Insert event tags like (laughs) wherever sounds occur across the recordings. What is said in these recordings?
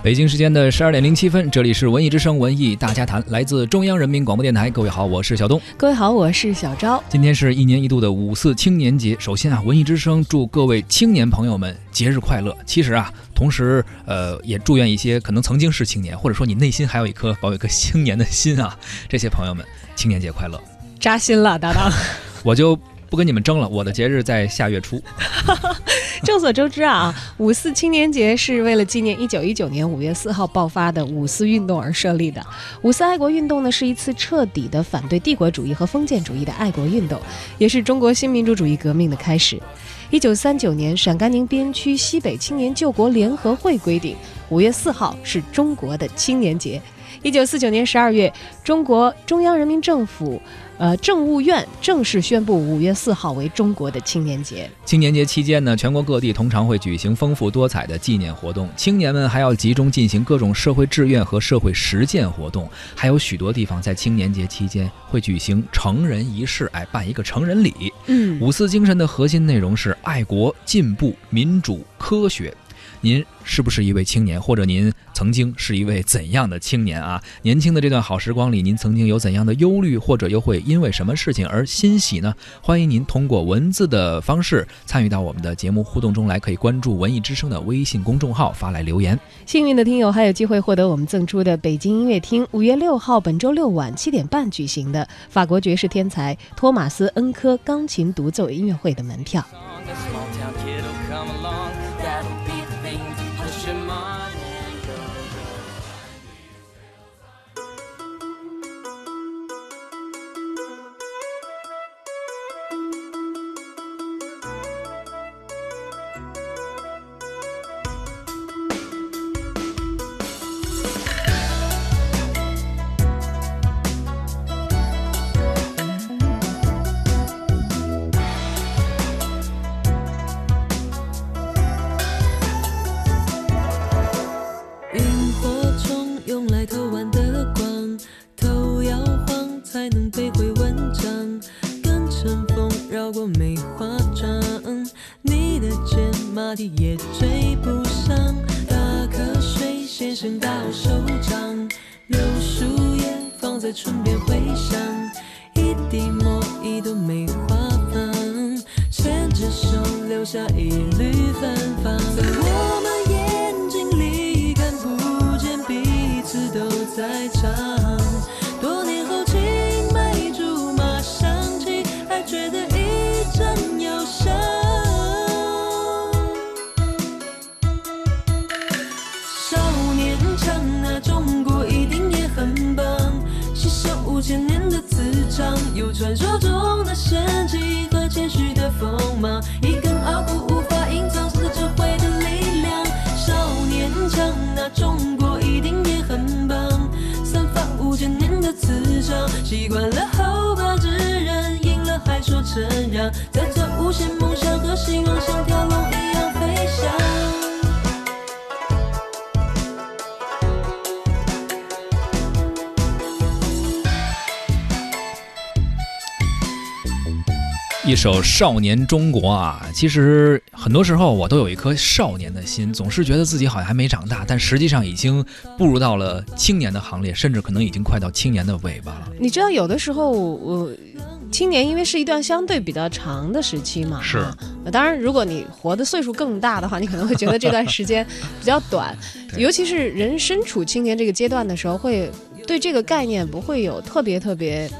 北京时间的十二点零七分，这里是文艺之声文艺大家谈，来自中央人民广播电台。各位好，我是小东。各位好，我是小昭。今天是一年一度的五四青年节。首先啊，文艺之声祝各位青年朋友们节日快乐。其实啊，同时呃，也祝愿一些可能曾经是青年，或者说你内心还有一颗保有一颗青年的心啊，这些朋友们，青年节快乐！扎心了，搭档。(laughs) 我就。不跟你们争了，我的节日在下月初。(laughs) 众所周知啊，五四青年节是为了纪念一九一九年五月四号爆发的五四运动而设立的。五四爱国运动呢，是一次彻底的反对帝国主义和封建主义的爱国运动，也是中国新民主主义革命的开始。一九三九年，陕甘宁边区西北青年救国联合会规定，五月四号是中国的青年节。一九四九年十二月，中国中央人民政府。呃，政务院正式宣布五月四号为中国的青年节。青年节期间呢，全国各地通常会举行丰富多彩的纪念活动，青年们还要集中进行各种社会志愿和社会实践活动，还有许多地方在青年节期间会举行成人仪式，哎，办一个成人礼。嗯，五四精神的核心内容是爱国、进步、民主、科学。您是不是一位青年，或者您曾经是一位怎样的青年啊？年轻的这段好时光里，您曾经有怎样的忧虑，或者又会因为什么事情而欣喜呢？欢迎您通过文字的方式参与到我们的节目互动中来，可以关注文艺之声的微信公众号发来留言。幸运的听友还有机会获得我们赠出的北京音乐厅五月六号本周六晚七点半举行的法国爵士天才托马斯恩科钢琴独奏音乐会的门票。过梅花桩，你的牵马蹄也追不上，打瞌睡，先生到手掌，柳树叶放在唇边回响，一滴墨，一朵梅花放，牵着手留下一缕芬芳，在我们眼睛里看不见，彼此都在唱。有传说中的神奇和谦虚的锋芒，一根傲骨无法隐藏着智慧的力量。少年强，那中国一定也很棒。散发五千年的磁场，习惯了后发制人，赢了还说承让，在这无限梦想和希望，像条龙一样飞翔。一首《少年中国》啊，其实很多时候我都有一颗少年的心，总是觉得自己好像还没长大，但实际上已经步入到了青年的行列，甚至可能已经快到青年的尾巴了。你知道，有的时候我青年因为是一段相对比较长的时期嘛，是。当然，如果你活的岁数更大的话，你可能会觉得这段时间比较短，(laughs) 尤其是人身处青年这个阶段的时候，会对这个概念不会有特别特别。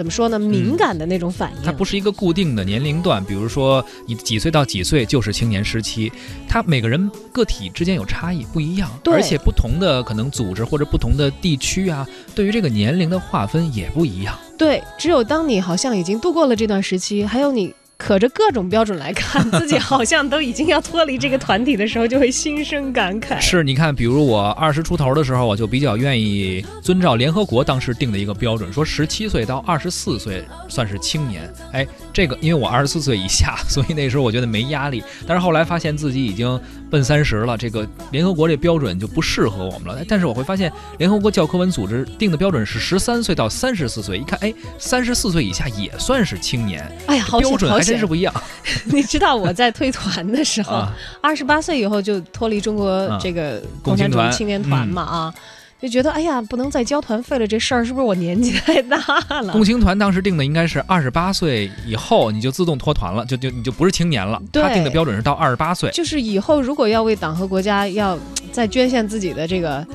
怎么说呢？敏感的那种反应，它不是一个固定的年龄段。比如说，你几岁到几岁就是青年时期，它每个人个体之间有差异，不一样。而且不同的可能组织或者不同的地区啊，对于这个年龄的划分也不一样。对，只有当你好像已经度过了这段时期，还有你。可着各种标准来看，自己好像都已经要脱离这个团体的时候，就会心生感慨。是，你看，比如我二十出头的时候，我就比较愿意遵照联合国当时定的一个标准，说十七岁到二十四岁算是青年。哎，这个因为我二十四岁以下，(laughs) 所以那时候我觉得没压力。但是后来发现自己已经奔三十了，这个联合国这标准就不适合我们了。但是我会发现，联合国教科文组织定的标准是十三岁到三十四岁，一看，哎，三十四岁以下也算是青年。哎呀，好标准真是。不一样 (laughs) 你知道我在退团的时候，啊。二十八岁以后就脱离中国啊这个共共产主义青年团嘛啊，就觉得哎呀，不能再交团费了，这事儿是不是我年纪太大了共？青团当时定的应该是二十八岁以后你就自动脱团了，就就你就不是青年了。他定的标准是到二十八岁，就是以后如果要为党和国家要再捐献自己的这个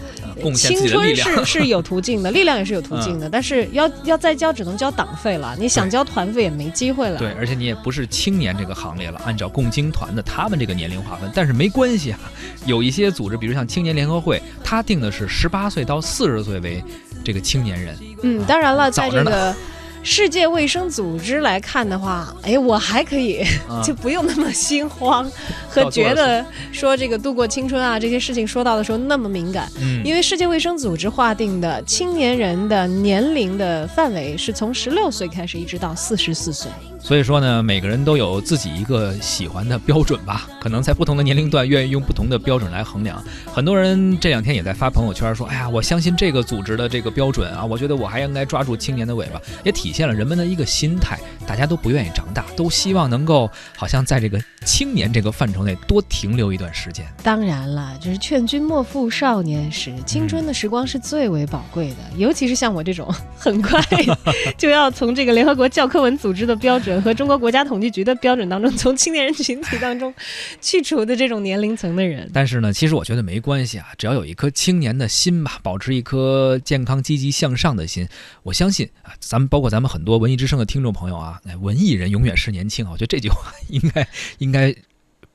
贡献自青春己的力量。是是有途径的，(laughs) 力量也是有途径的，但是要要再交只能交党费了，你想交团费也没机会了。对，而且你也不是青年这个行列了，按照共青团的他们这个年龄划分，但是没关系啊，有一些组织，比如像青年联合会，他定的是十八岁到四十岁为这个青年人，嗯，当然了，在这个世界卫生组织来看的话，哎，我还可以，啊。(laughs) 就不用那么心慌和觉得说这个度过青春啊这些事情说到的时候那么敏感，嗯，因为世界卫生组织划定的青年人的年龄的范围是从十六岁开始一直到四十四岁。所以说呢，每个人都有自己一个喜欢的标准吧，(laughs) 可能在不同的年龄段愿意用不同的标准来衡量。很多人这两天也在发朋友圈说，哎呀，我相信这个组织的这个标准啊，我觉得我还应该抓住青年的尾巴，也体现了人们的一个心态，大家都不愿意长大，都希望能够好像在这个青年这个范畴内多停留一段时间。当然了，就是劝君莫负少年时，青春的时光是最为宝贵的，尤其是像我这种很快 (laughs) 就要从这个联合国教科文组织的标和中国国家统计局的标准当中，(laughs) 从青年人群体当中去除的这种年龄层的人。但是呢，其实我觉得没关系啊，只要有一颗青年的心吧，保持一颗健康、积极向上的心，我相信啊，咱们包括咱们很多文艺之声的听众朋友啊，哎，文艺人永远是年轻，我觉得这句话应该应该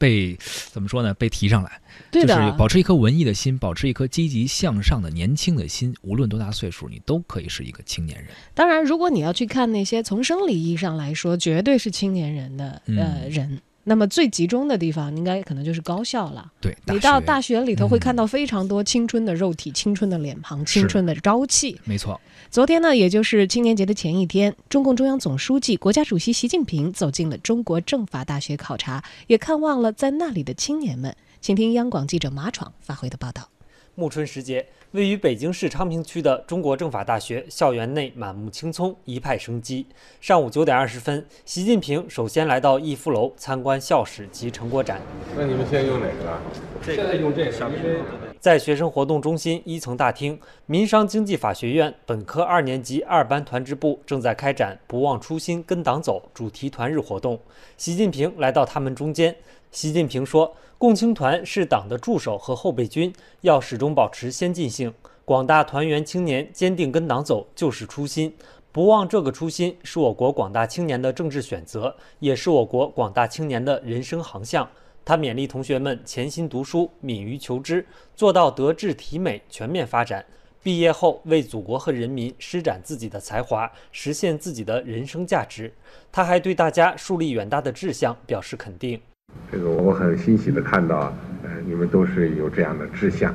被怎么说呢？被提上来，对的，就是保持一颗文艺的心，保持一颗积极向上的年轻的心，无论多大岁数，你都可以是一个青年人。当然，如果你要去看那些从生理意义上来说绝对是青年人的呃嗯人。那么最集中的地方，应该可能就是高校了。对，你到大学里头会嗯看到非常多青春的肉体、青春的脸庞、青春的朝气。没错，昨天呢，也就是青年节的前一天，中共中央总书记、国家主席习近平走进了中国政法大学考察，也看望了在那里的青年们。请听央广记者马闯发回的报道。暮春时节，位于北京市昌平区的中国政法大学校园内满目青葱，一派生机。上午九点二十分，习近平首先来到逸夫楼参观校史及成果展。那你们现在用哪个啊？现在用这个，因为在学生活动中心一层大厅，民商经济法学院本科二年级二班团支部正在开展“不忘初心，跟党走”主题团日活动。习近平来到他们中间。习近平说：“共青团是党的助手和后备军，要始终保持先进性。广大团员青年坚定跟党走，就是初心。不忘这个初心，是我国广大青年的政治选择，也是我国广大青年的人生航向。”他勉励同学们潜心读书，敏于求知，做到德智体美全面发展。毕业后为祖国和人民施展自己的才华，实现自己的人生价值。他还对大家树立远大的志向表示肯定。这个我很欣喜的看到啊，呃，你们都是有这样的志向，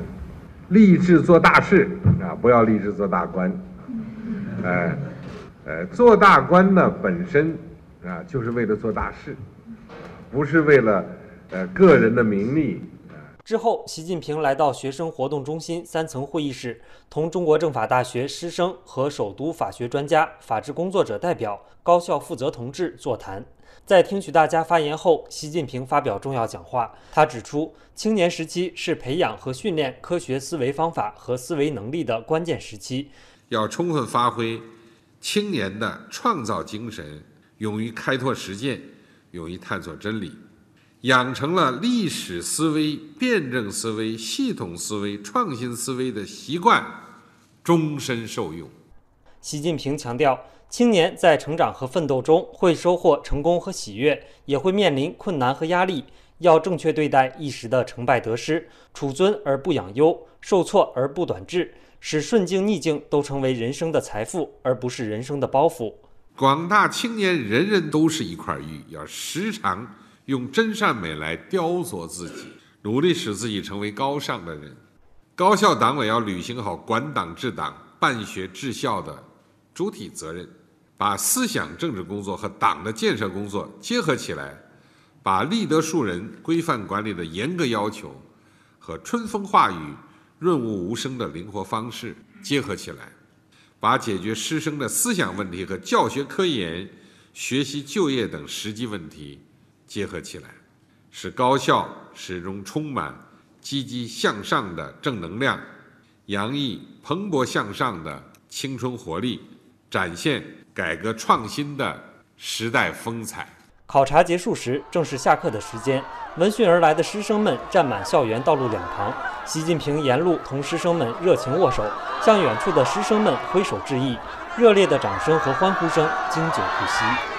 立志做大事啊，不要立志做大官，(laughs) 呃，呃，做大官呢本身啊就是为了做大事，不是为了呃个人的名利。之后，习近平来到学生活动中心三层会议室，同中国政法大学师生和首都法学专家、法治工作者代表、高校负责同志座谈。在听取大家发言后，习近平发表重要讲话。他指出，青年时期是培养和训练科学思维方法和思维能力的关键时期。要充分发挥青年的创造精神，勇于开拓实践，勇于探索真理，养成了历史思维、辩证思维、系统思维、创新思维的习惯，终身受用。习近平强调，青年在成长和奋斗中会收获成功和喜悦，也会面临困难和压力。要正确对待一时的成败得失，处尊而不养忧，受挫而不短志，使顺境逆境都成为人生的财富，而不是人生的包袱。广大青年人人都是一块玉，要时常用真善美来雕琢自己，努力使自己成为高尚的人。高校党委要履行好管党治党、办学治校的主体责任，把思想政治工作和党的建设工作结合起来，把立德树人、规范管理的严格要求和春风化雨、润物无声的灵活方式结合起来。把解决师生的思想问题和教学科研、学习、就业等实际问题结合起来，使高校始终充满积极向上的正能量，洋溢蓬勃向上的青春活力，展现改革创新的时代风采。考察结束时，正是下课的时间。闻讯而来的师生们站满校园道路两旁。习近平沿路同师生们热情握手，向远处的师生们挥手致意。热烈的掌声和欢呼声经久不息。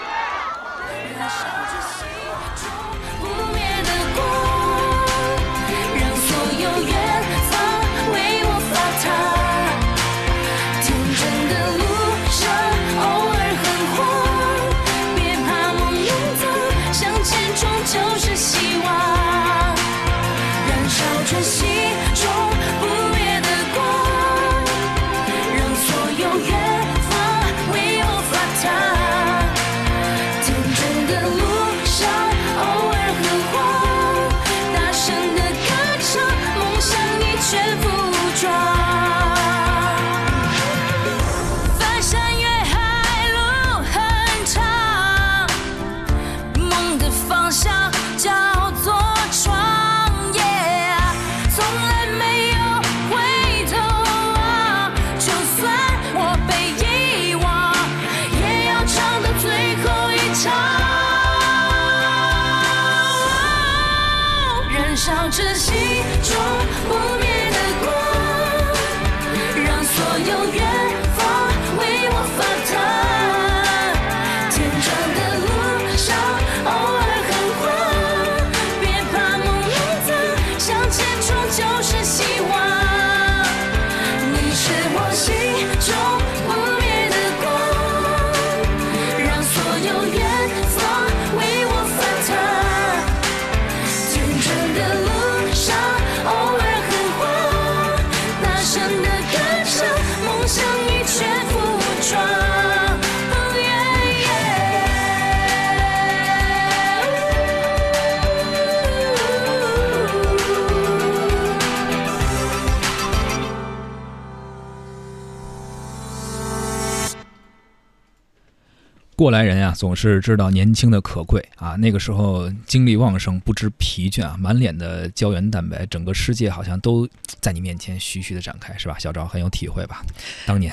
过来人呀、总是知道年轻的可贵啊。那个时候精力旺盛，不知疲倦啊，满脸的胶原蛋白，整个世界好像都在你面前徐徐的展开，是吧？小赵很有体会吧？当年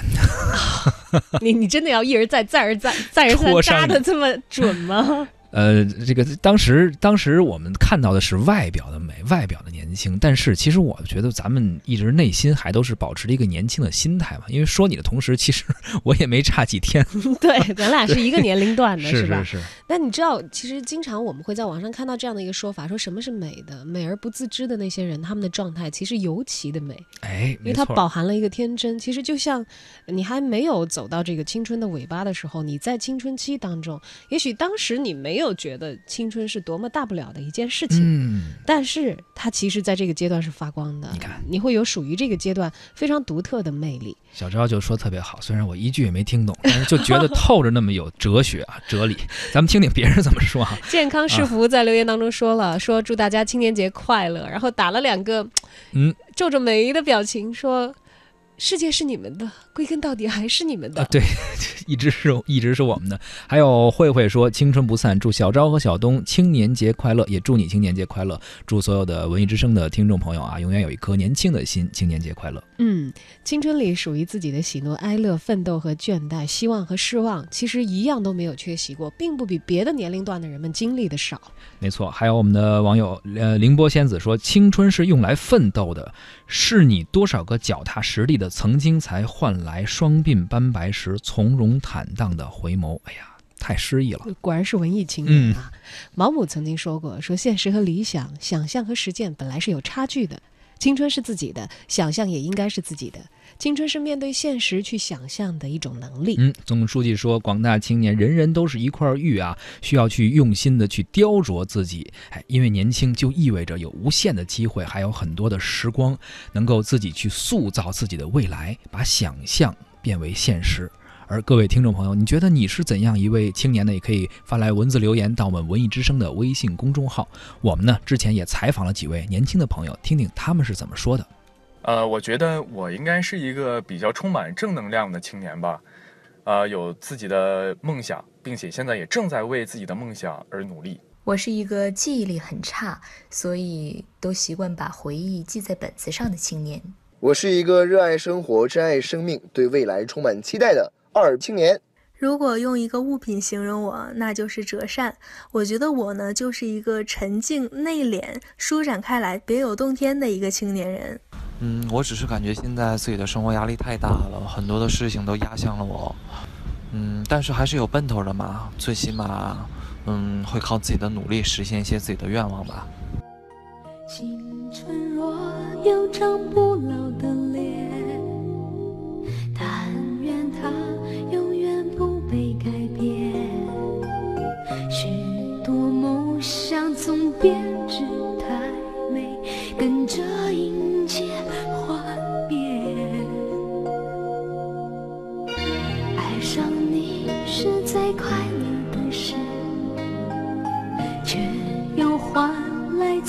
(laughs) 你你真的要一而再、再而再、再而三扎的这么准吗？呃，这个当时当时我们看到的是外表的美，外表的年轻，但是其实我觉得咱们一直内心还都是保持着一个年轻的心态嘛。因为说你的同时，其实我也没差几天，对，咱俩是一个年龄段的，(laughs) 是吧？是是，那你知道，其实经常我们会在网上看到这样的一个说法，说什么是美的？美而不自知的那些人，他们的状态其实尤其的美，哎，因为它，饱含了一个天真。其实就像你还没有走到这个青春的尾巴的时候，你在青春期当中，也许当时你没有觉得青春是多么大不了的一件事情。嗯，但是它其实在这个阶段是发光的，你看你会有属于这个阶段非常独特的魅力。小昭就说特别好，虽然我一句也没听懂，但是就觉得透着那么有哲学啊，哲理。(laughs) 咱们听听别人怎么说啊。健康是福在留言当中说了，(laughs) 说祝大家青年节快乐，然后打了两个嗯皱着眉的表情，说世界是你们的，归根到底还是你们的。啊，对，(laughs) 一直是一直是我们的。还有慧慧说青春不散，祝小昭和小东青年节快乐，也祝你青年节快乐。祝所有的文艺之声的听众朋友啊，永远有一颗年轻的心，青年节快乐。嗯，青春里属于自己的喜怒哀乐、奋斗和倦怠、希望和失望，其实一样都没有缺席过，并不比别的年龄段的人们经历的少。没错，还有我们的网友呃凌波仙子说，青春是用来奋斗的，是你多少个脚踏实地的曾经，才换来双鬓斑白时从容坦荡的回眸。哎呀，太诗意了。果然是文艺青年啊！毛姆曾经说过，说现实和理想、想象和实践本来是有差距的。青春是自己的，想象也应该是自己的。青春是面对现实去想象的一种能力。嗯，总书记说，广大青年人人都是一块玉啊，需要去用心的去雕琢自己。哎，因为年轻就意味着有无限的机会，还有很多的时光，能够自己去塑造自己的未来，把想象变为现实。而各位听众朋友，你觉得你是怎样一位青年呢？也可以发来文字留言到我们文艺之声的微信公众号。我们呢之前也采访了几位年轻的朋友，听听他们是怎么说的。呃，我觉得我应该是一个比较充满正能量的青年吧。呃，有自己的梦想，并且现在也正在为自己的梦想而努力。我是一个记忆力很差，所以都习惯把回忆记在本子上的青年。我是一个热爱生活、珍爱生命、对未来充满期待的二青年。如果用一个物品形容我，那就是折扇。我觉得我呢，就是一个沉静、内敛、舒展开来、别有洞天的一个青年人。嗯，我只是感觉现在自己的生活压力太大了，很多的事情都压向了我。嗯，但是还是有奔头的嘛，最起码，嗯，会靠自己的努力实现一些自己的愿望吧。青春若有张不老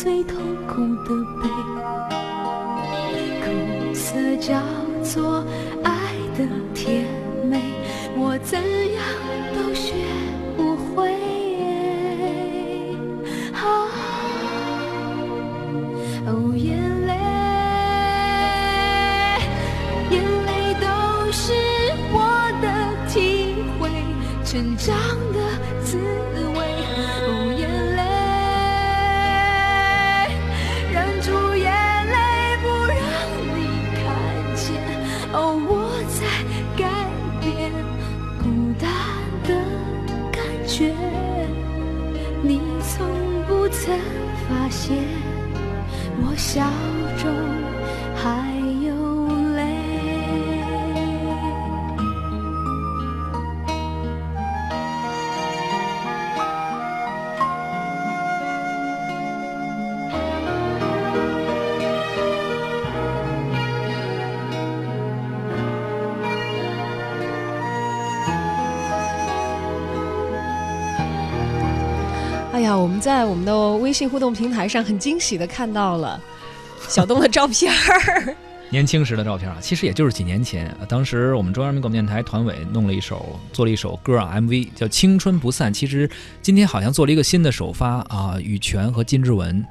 最痛苦的我们在我们的微信互动平台上很惊喜的看到了小东的照片儿。(laughs) 年轻时的照片啊，其实也就是几年前。当时我们中央人民广播电台团委弄了一首，做了一首歌啊，MV 叫《青春不散》。其实今天好像做了一个新的首发啊，羽泉和金志文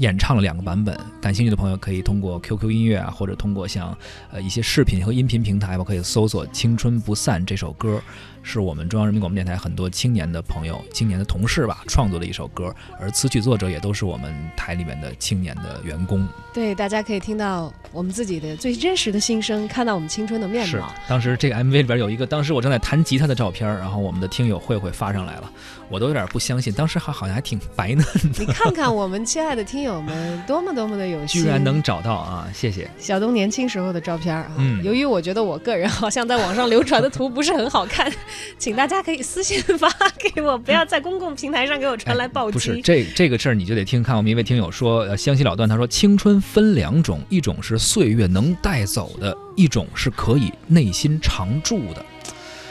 演唱了两个版本。感兴趣的朋友可以通过 QQ 音乐啊，或者通过像呃一些视频和音频平台吧，可以搜索《青春不散》这首歌，是我们中央人民广播电台很多青年的朋友、青年的同事吧创作的一首歌，而词曲作者也都是我们台里面的青年的员工。对，大家可以听到我们自己的最真实的心声，看到我们青春的面是貌。，当时这个 MV 里边有一个，当时我正在弹吉他的照片，然后我们的听友慧慧发上来了，我都有点不相信，当时还好像还挺白嫩的你看看我们亲爱的听友们，多么多么的有心，居然能找到啊！谢谢。小东年轻时候的照片啊。嗯由于我觉得我个人好像在网上流传的图不是很好看，请大家可以私信发给我，不要在公共平台上给我传来暴击。不是这这个事儿，你就得听看我们一位听友说，呃，湘西老段他说，青春分两种，一种是岁月能带走的，一种是可以内心常驻的。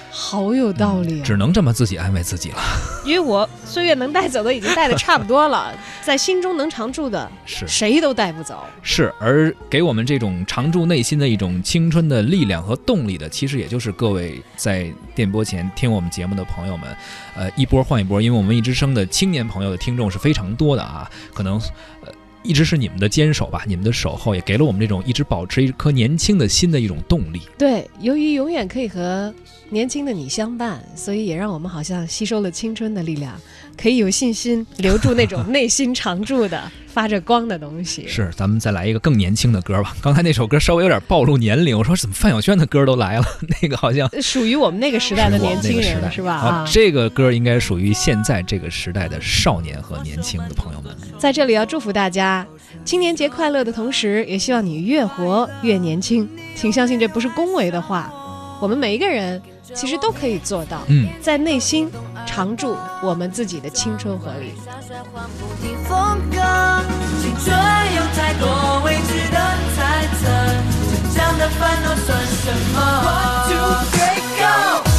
好有道理、啊只能这么自己安慰自己了。因为我岁月能带走的已经带的差不多了，(laughs) 在心中能常驻的，是谁都带不走。是，而给我们这种常驻内心的一种青春的力量和动力的，其实也就是各位在电波前听我们节目的朋友们，呃，一波换一波，因为我们文艺之声的青年朋友的听众是非常多的啊，可能呃一直是你们的坚守吧，你们的守候也给了我们这种一直保持一颗年轻的心的一种动力。对，由于永远可以和年轻的你相伴，所以也让我们好像吸收了青春的力量，可以有信心留住那种内心常驻的、发着光的东西。是，咱们再来一个更年轻的歌吧。(laughs) 刚才那首歌稍微有点暴露年龄，我说怎么范晓萱的歌都来了，(laughs) 那个好像属于我们那个时代的年轻人，是吧？啊啊，，这个歌应该属于现在这个时代的少年和年轻的朋友们。在这里要祝福大家青年节快乐的同时，也希望你越活越年轻。请相信这不是恭维的话，我们每一个人其实都可以做到。嗯，在内心常驻我们自己的青春活力。风格，青春有太多未知的猜测，成长的烦恼算什么？One two three go。